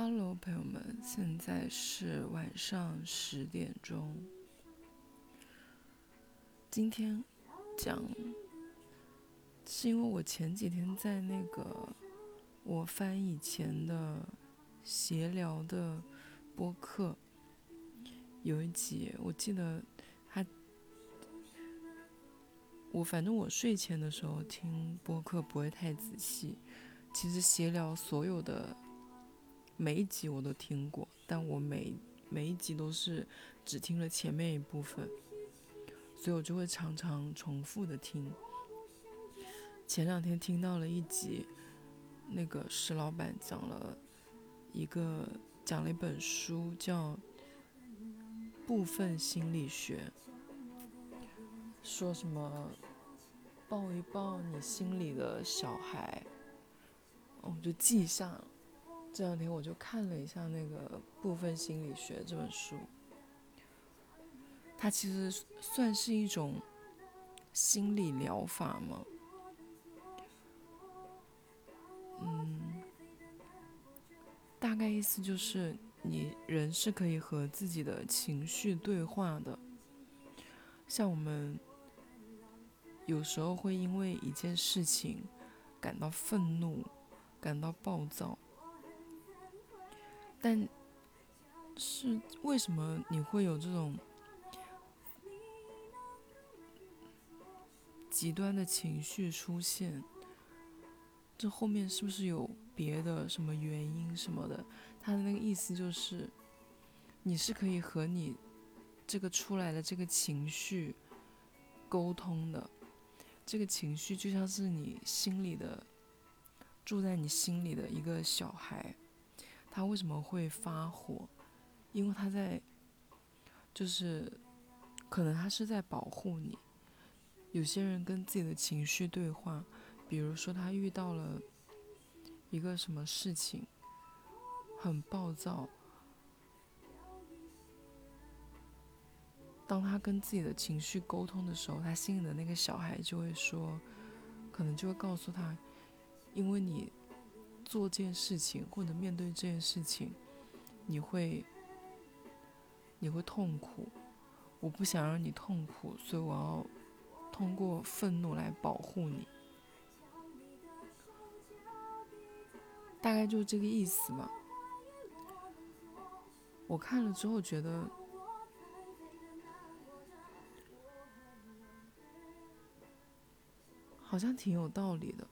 Hello，朋友们，现在是晚上十点钟。今天讲，是因为我前几天在那个我翻以前的闲聊的播客，有一集我记得他，我反正我睡前的时候听播客不会太仔细，其实闲聊所有的。每一集我都听过，但我每每一集都是只听了前面一部分，所以我就会常常重复的听。前两天听到了一集，那个石老板讲了一个讲了一本书，叫《部分心理学》，说什么抱一抱你心里的小孩，我就记下了。这两天我就看了一下那个《部分心理学》这本书，它其实算是一种心理疗法吗？嗯，大概意思就是你人是可以和自己的情绪对话的，像我们有时候会因为一件事情感到愤怒，感到暴躁。但是为什么你会有这种极端的情绪出现？这后面是不是有别的什么原因什么的？他的那个意思就是，你是可以和你这个出来的这个情绪沟通的，这个情绪就像是你心里的住在你心里的一个小孩。他为什么会发火？因为他在，就是，可能他是在保护你。有些人跟自己的情绪对话，比如说他遇到了一个什么事情，很暴躁。当他跟自己的情绪沟通的时候，他心里的那个小孩就会说，可能就会告诉他，因为你。做这件事情或者面对这件事情，你会你会痛苦。我不想让你痛苦，所以我要通过愤怒来保护你。大概就是这个意思吧。我看了之后觉得好像挺有道理的，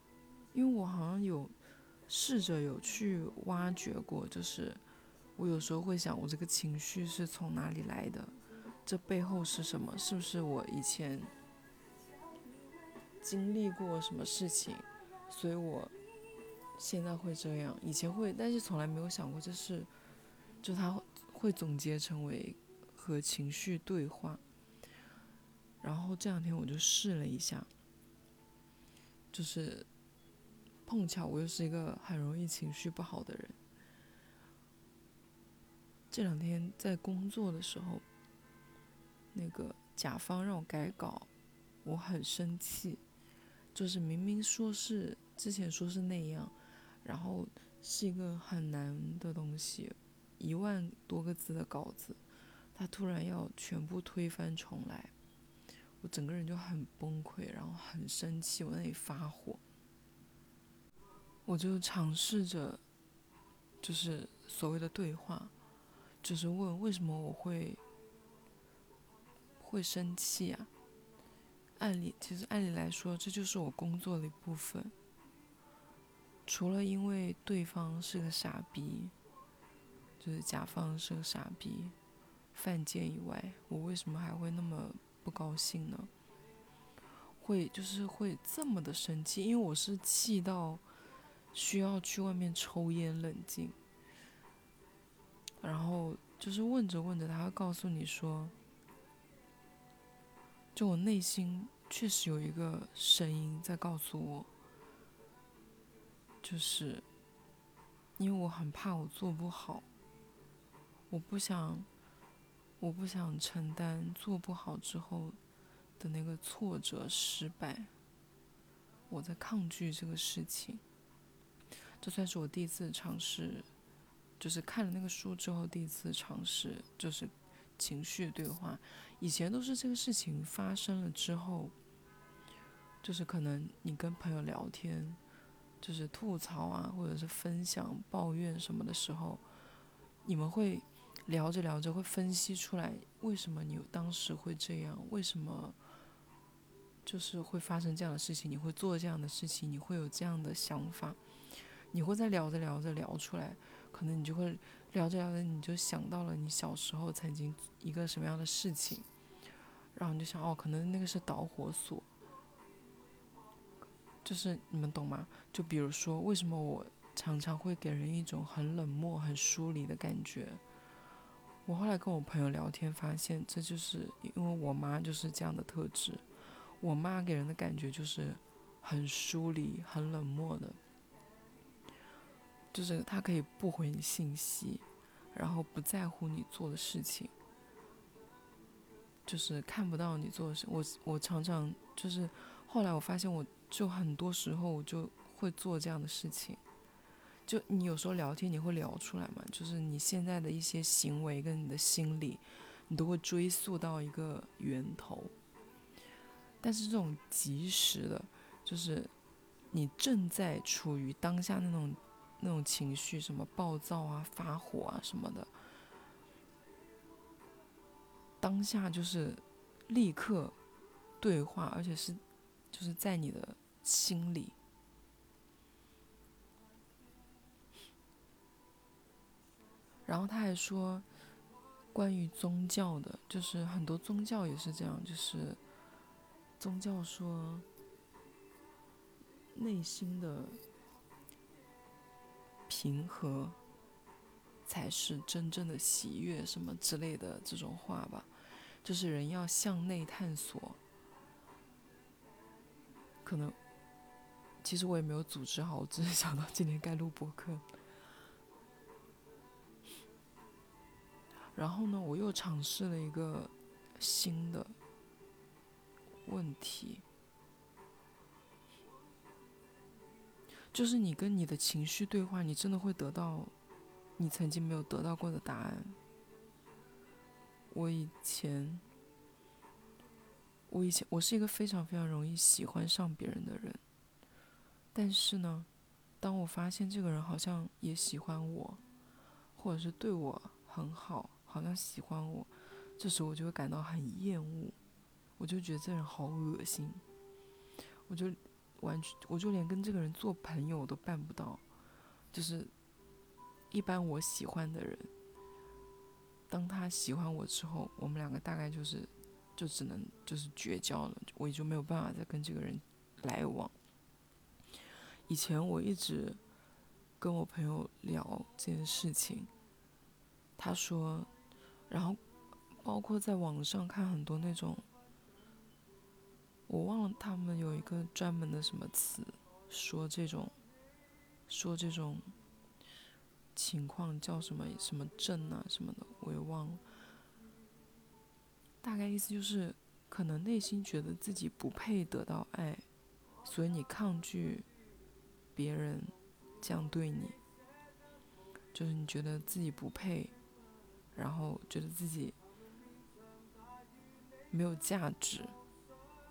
因为我好像有。试着有去挖掘过，就是我有时候会想，我这个情绪是从哪里来的？这背后是什么？是不是我以前经历过什么事情，所以我现在会这样？以前会，但是从来没有想过这是，就他会总结成为和情绪对话。然后这两天我就试了一下，就是。碰巧我又是一个很容易情绪不好的人。这两天在工作的时候，那个甲方让我改稿，我很生气。就是明明说是之前说是那样，然后是一个很难的东西，一万多个字的稿子，他突然要全部推翻重来，我整个人就很崩溃，然后很生气，我那里发火。我就尝试着，就是所谓的对话，就是问为什么我会会生气啊？按理其实按理来说，这就是我工作的一部分。除了因为对方是个傻逼，就是甲方是个傻逼，犯贱以外，我为什么还会那么不高兴呢？会就是会这么的生气，因为我是气到。需要去外面抽烟冷静，然后就是问着问着，他告诉你说，就我内心确实有一个声音在告诉我，就是因为我很怕我做不好，我不想，我不想承担做不好之后的那个挫折失败，我在抗拒这个事情。这算是我第一次尝试，就是看了那个书之后第一次尝试，就是情绪对话。以前都是这个事情发生了之后，就是可能你跟朋友聊天，就是吐槽啊，或者是分享抱怨什么的时候，你们会聊着聊着会分析出来为什么你当时会这样，为什么就是会发生这样的事情，你会做这样的事情，你会有这样的想法，你会在聊着聊着聊出来，可能你就会。聊着聊着，你就想到了你小时候曾经一个什么样的事情，然后你就想，哦，可能那个是导火索，就是你们懂吗？就比如说，为什么我常常会给人一种很冷漠、很疏离的感觉？我后来跟我朋友聊天，发现这就是因为我妈就是这样的特质，我妈给人的感觉就是很疏离、很冷漠的。就是他可以不回你信息，然后不在乎你做的事情，就是看不到你做的事。我我常常就是后来我发现，我就很多时候我就会做这样的事情。就你有时候聊天，你会聊出来嘛？就是你现在的一些行为跟你的心理，你都会追溯到一个源头。但是这种及时的，就是你正在处于当下那种。那种情绪，什么暴躁啊、发火啊什么的，当下就是立刻对话，而且是就是在你的心里。然后他还说，关于宗教的，就是很多宗教也是这样，就是宗教说内心的。平和才是真正的喜悦，什么之类的这种话吧，就是人要向内探索。可能，其实我也没有组织好，我只是想到今天该录播客。然后呢，我又尝试了一个新的问题。就是你跟你的情绪对话，你真的会得到你曾经没有得到过的答案。我以前，我以前我是一个非常非常容易喜欢上别人的人，但是呢，当我发现这个人好像也喜欢我，或者是对我很好，好像喜欢我，这时候我就会感到很厌恶，我就觉得这人好恶心，我就。完全，我就连跟这个人做朋友都办不到。就是一般我喜欢的人，当他喜欢我之后，我们两个大概就是就只能就是绝交了，我也就没有办法再跟这个人来往。以前我一直跟我朋友聊这件事情，他说，然后包括在网上看很多那种。我忘了他们有一个专门的什么词，说这种，说这种情况叫什么什么症啊什么的，我也忘了。大概意思就是，可能内心觉得自己不配得到爱，所以你抗拒别人这样对你，就是你觉得自己不配，然后觉得自己没有价值。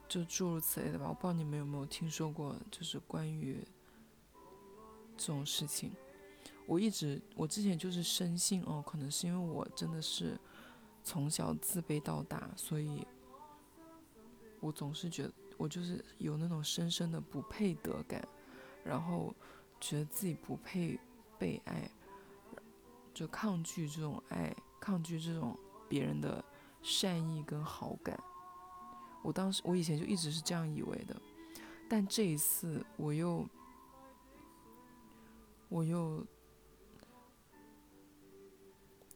就诸如此类的吧，我不知道你们有没有听说过，就是关于这种事情。我一直，我之前就是深信哦，可能是因为我真的是从小自卑到大，所以我总是觉得我就是有那种深深的不配得感，然后觉得自己不配被爱，就抗拒这种爱，抗拒这种别人的善意跟好感。我当时，我以前就一直是这样以为的，但这一次我又，我又，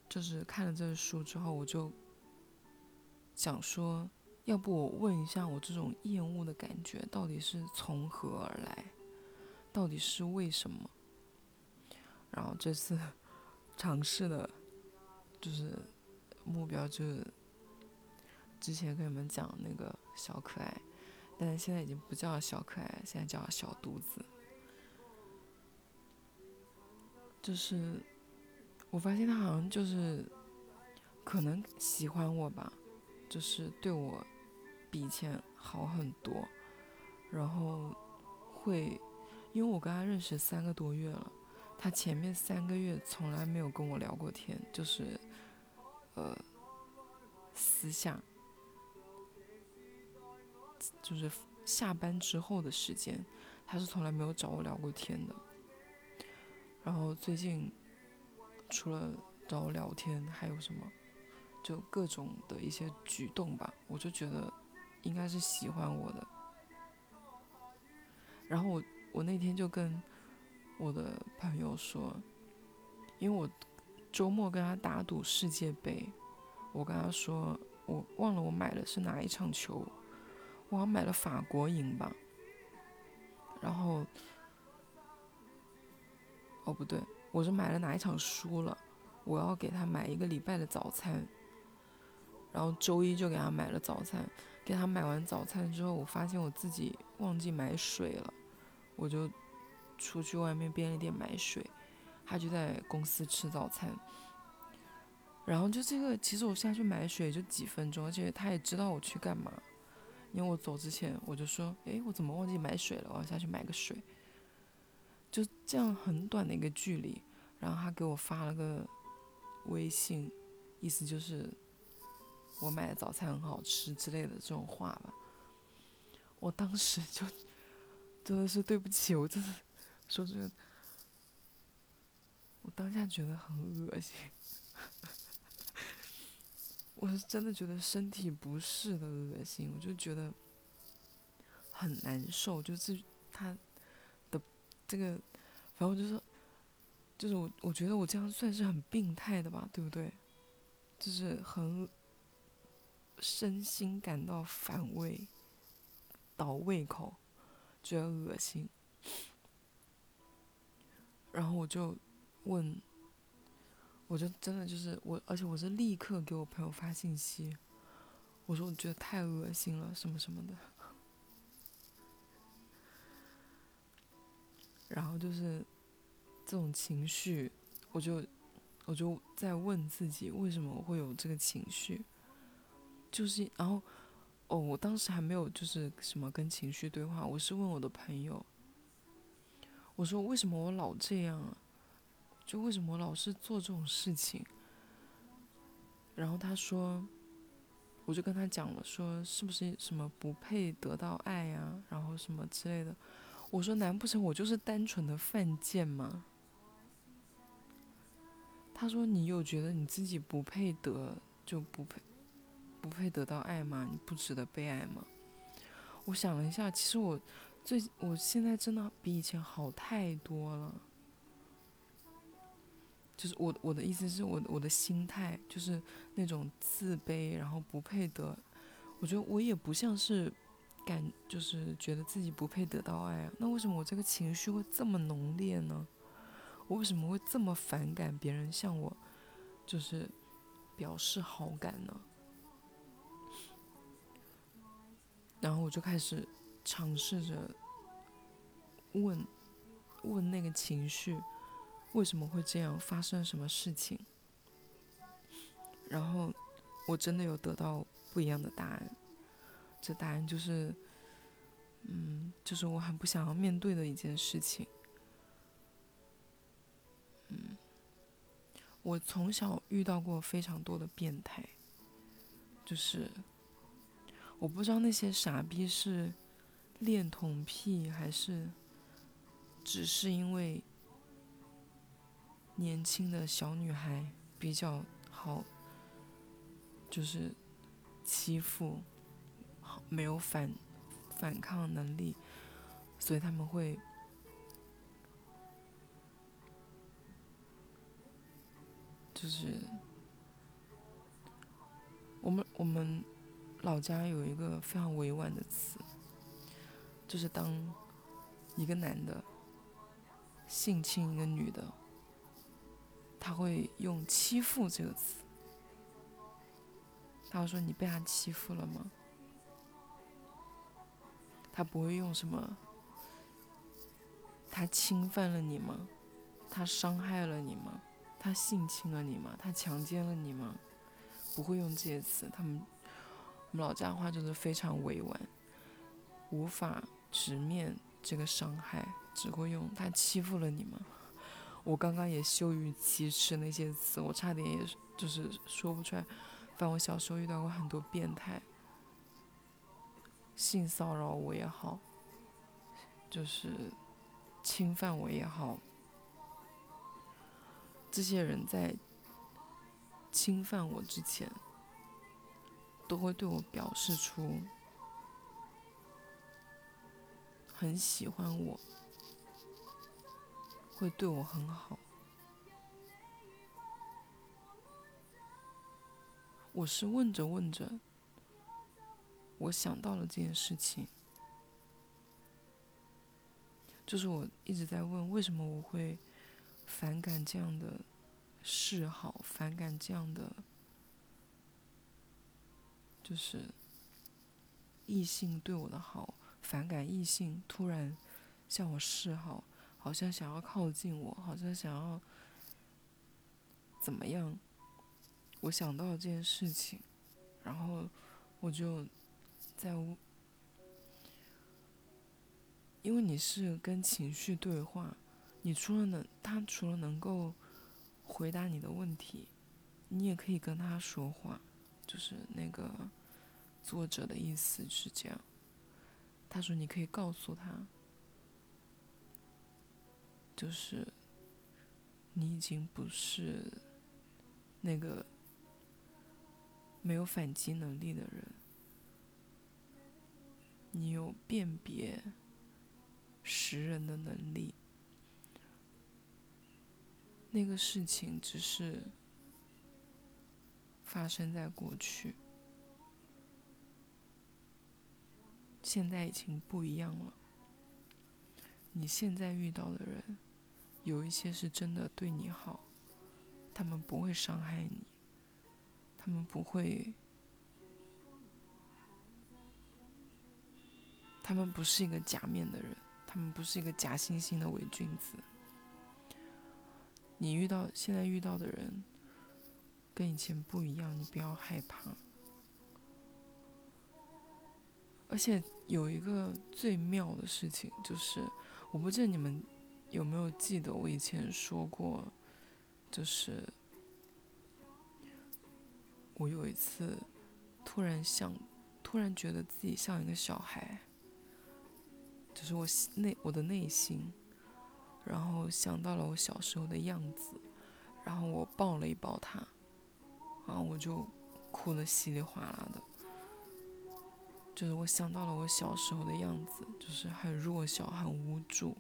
就是看了这个书之后，我就想说，要不我问一下，我这种厌恶的感觉到底是从何而来，到底是为什么？然后这次 尝试的，就是目标就是。之前跟你们讲那个小可爱，但是现在已经不叫小可爱，现在叫小犊子。就是我发现他好像就是可能喜欢我吧，就是对我比以前好很多，然后会因为我跟他认识三个多月了，他前面三个月从来没有跟我聊过天，就是呃私下，就是下班之后的时间，他是从来没有找我聊过天的。然后最近除了找我聊天，还有什么？就各种的一些举动吧，我就觉得应该是喜欢我的。然后我我那天就跟我的朋友说，因为我周末跟他打赌世界杯，我跟他说我忘了我买的是哪一场球，我好像买了法国赢吧。然后。哦，不对，我是买了哪一场输了，我要给他买一个礼拜的早餐，然后周一就给他买了早餐，给他买完早餐之后，我发现我自己忘记买水了，我就出去外面便利店买水，他就在公司吃早餐，然后就这个，其实我下去买水就几分钟，而且他也知道我去干嘛，因为我走之前我就说，诶，我怎么忘记买水了？我要下去买个水。就这样很短的一个距离，然后他给我发了个微信，意思就是我买的早餐很好吃之类的这种话吧。我当时就真的是对不起，我真的说这个，我当下觉得很恶心，我是真的觉得身体不适的恶心，我就觉得很难受，就是他的。这个，反正我就是，就是我，我觉得我这样算是很病态的吧，对不对？就是很身心感到反胃、倒胃口，觉得恶心。然后我就问，我就真的就是我，而且我是立刻给我朋友发信息，我说我觉得太恶心了，什么什么的。然后就是这种情绪，我就我就在问自己，为什么我会有这个情绪？就是然后哦，我当时还没有就是什么跟情绪对话，我是问我的朋友，我说为什么我老这样啊？就为什么老是做这种事情？然后他说，我就跟他讲了，说是不是什么不配得到爱呀？然后什么之类的。我说：“难不成我就是单纯的犯贱吗？”他说：“你有觉得你自己不配得就不配，不配得到爱吗？你不值得被爱吗？”我想了一下，其实我最我现在真的比以前好太多了。就是我我的意思是我我的心态就是那种自卑，然后不配得。我觉得我也不像是。感就是觉得自己不配得到爱啊，那为什么我这个情绪会这么浓烈呢？我为什么会这么反感别人向我就是表示好感呢？然后我就开始尝试着问问那个情绪为什么会这样，发生什么事情？然后我真的有得到不一样的答案。这答案就是，嗯，就是我很不想要面对的一件事情。嗯，我从小遇到过非常多的变态，就是我不知道那些傻逼是恋童癖，还是只是因为年轻的小女孩比较好，就是欺负。没有反反抗能力，所以他们会就是我们我们老家有一个非常委婉的词，就是当一个男的性侵一个女的，他会用“欺负”这个词，他会说：“你被他欺负了吗？”他不会用什么？他侵犯了你吗？他伤害了你吗？他性侵了你吗？他强奸了你吗？不会用这些词，他们我们老家话就是非常委婉，无法直面这个伤害，只会用他欺负了你吗？我刚刚也羞于启齿那些词，我差点也就是说不出来。反正我小时候遇到过很多变态，性骚扰我也好，就是侵犯我也好，这些人在侵犯我之前，都会对我表示出很喜欢我。会对我很好。我是问着问着，我想到了这件事情，就是我一直在问，为什么我会反感这样的示好，反感这样的，就是异性对我的好，反感异性突然向我示好。好像想要靠近我，好像想要怎么样？我想到了这件事情，然后我就在，因为你是跟情绪对话，你除了能他除了能够回答你的问题，你也可以跟他说话，就是那个作者的意思是这样，他说你可以告诉他。就是你已经不是那个没有反击能力的人，你有辨别识人的能力。那个事情只是发生在过去，现在已经不一样了。你现在遇到的人。有一些是真的对你好，他们不会伤害你，他们不会，他们不是一个假面的人，他们不是一个假惺惺的伪君子。你遇到现在遇到的人，跟以前不一样，你不要害怕。而且有一个最妙的事情就是，我不记得你们。有没有记得我以前说过，就是我有一次突然想，突然觉得自己像一个小孩，就是我内我的内心，然后想到了我小时候的样子，然后我抱了一抱他，然后我就哭得稀里哗啦的，就是我想到了我小时候的样子，就是很弱小，很无助。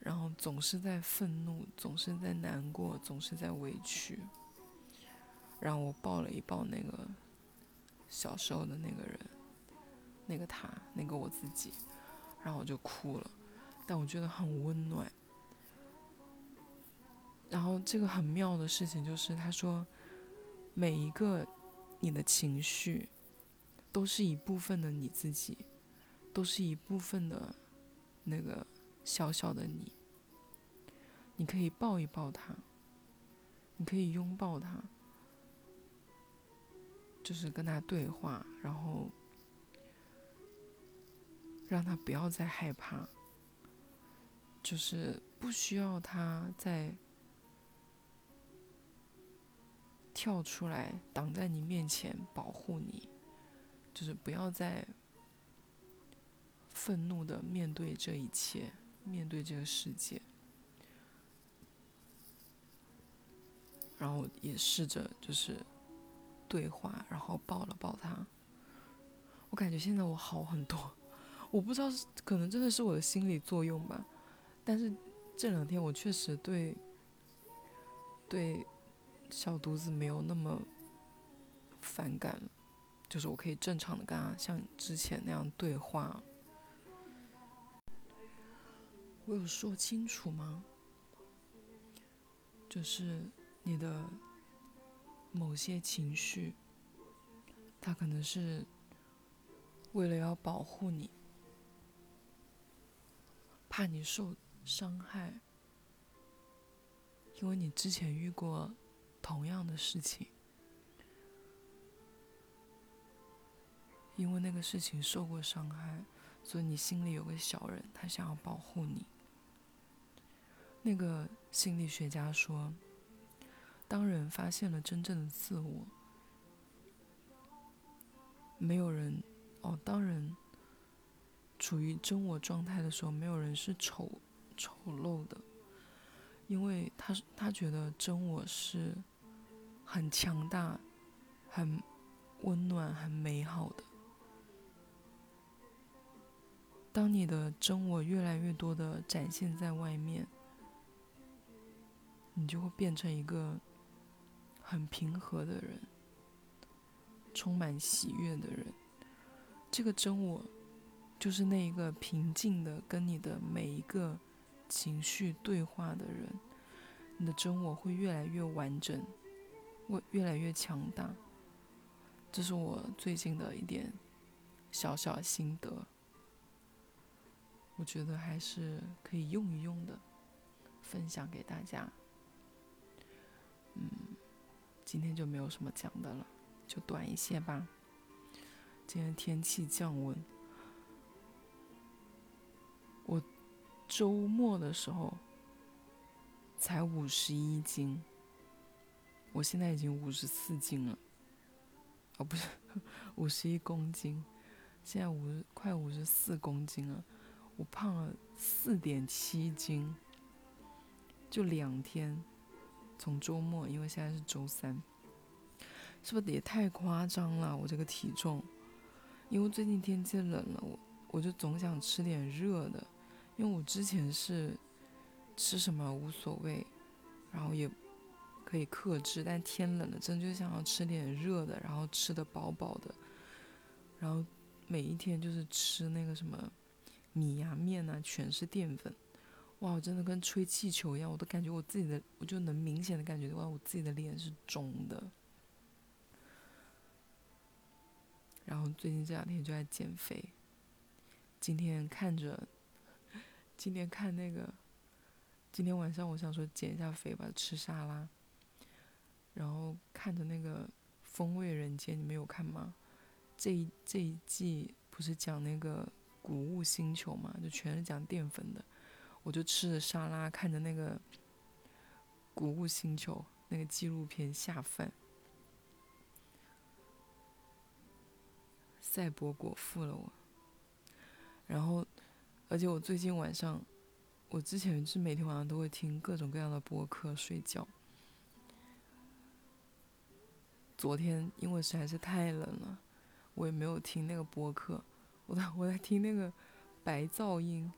然后总是在愤怒，总是在难过，总是在委屈。然后我抱了一抱那个小时候的那个人，那个他，那个我自己，然后我就哭了。但我觉得很温暖。然后这个很妙的事情就是，他说，每一个你的情绪，都是一部分的你自己，都是一部分的那个小小的你。你可以抱一抱他，你可以拥抱他，就是跟他对话，然后让他不要再害怕，就是不需要他再跳出来挡在你面前保护你，就是不要再愤怒的面对这一切，面对这个世界。然后也试着就是对话，然后抱了抱他。我感觉现在我好很多，我不知道是可能真的是我的心理作用吧。但是这两天我确实对对小犊子没有那么反感，就是我可以正常的跟他像之前那样对话。我有说清楚吗？就是。你的某些情绪，他可能是为了要保护你，怕你受伤害，因为你之前遇过同样的事情，因为那个事情受过伤害，所以你心里有个小人，他想要保护你。那个心理学家说，当人发现了真正的自我，没有人哦，当人处于真我状态的时候，没有人是丑丑陋的。因为他他觉得真我是很强大、很温暖、很美好的。当你的真我越来越多的展现在外面，你就会变成一个很平和的人，充满喜悦的人。这个真我就是那一个平静的，跟你的每一个。情绪对话的人，你的真我会越来越完整，会越来越强大。这是我最近的一点小小心得，我觉得还是可以用一用的，分享给大家。嗯，今天就没有什么讲的了，就短一些吧。今天天气降温。我周末的时候才五十一斤，我现在已经五十四斤了，哦，不是五十一公斤，现在五快五十四公斤了，我胖了四点七斤，就两天，从周末，因为现在是周三，是不是也太夸张了？我这个体重，因为最近天气冷了，我我就总想吃点热的。因为我之前是吃什么无所谓，然后也可以克制，但天冷了，真就想要吃点热的，然后吃的饱饱的，然后每一天就是吃那个什么米呀面啊，全是淀粉，哇，我真的跟吹气球一样，我都感觉我自己的，我就能明显的感觉到我自己的脸是肿的，然后最近这两天就在减肥，今天看着。今天看那个，今天晚上我想说减一下肥吧，吃沙拉。然后看着那个《风味人间》，你们有看吗？这一这一季不是讲那个谷物星球嘛，就全是讲淀粉的。我就吃着沙拉，看着那个谷物星球那个纪录片下饭。赛博果腹了我，然后。而且我最近晚上，我之前是每天晚上都会听各种各样的播客睡觉。昨天因为实在是太冷了，我也没有听那个播客，我在我在听那个白噪音，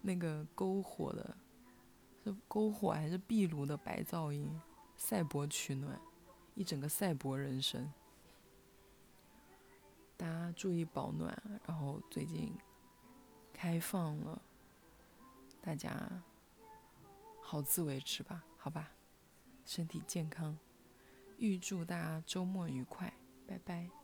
那个篝火的，是篝火还是壁炉的白噪音？赛博取暖，一整个赛博人生。大家注意保暖，然后最近。开放了，大家好自为之吧，好吧，身体健康，预祝大家周末愉快，拜拜。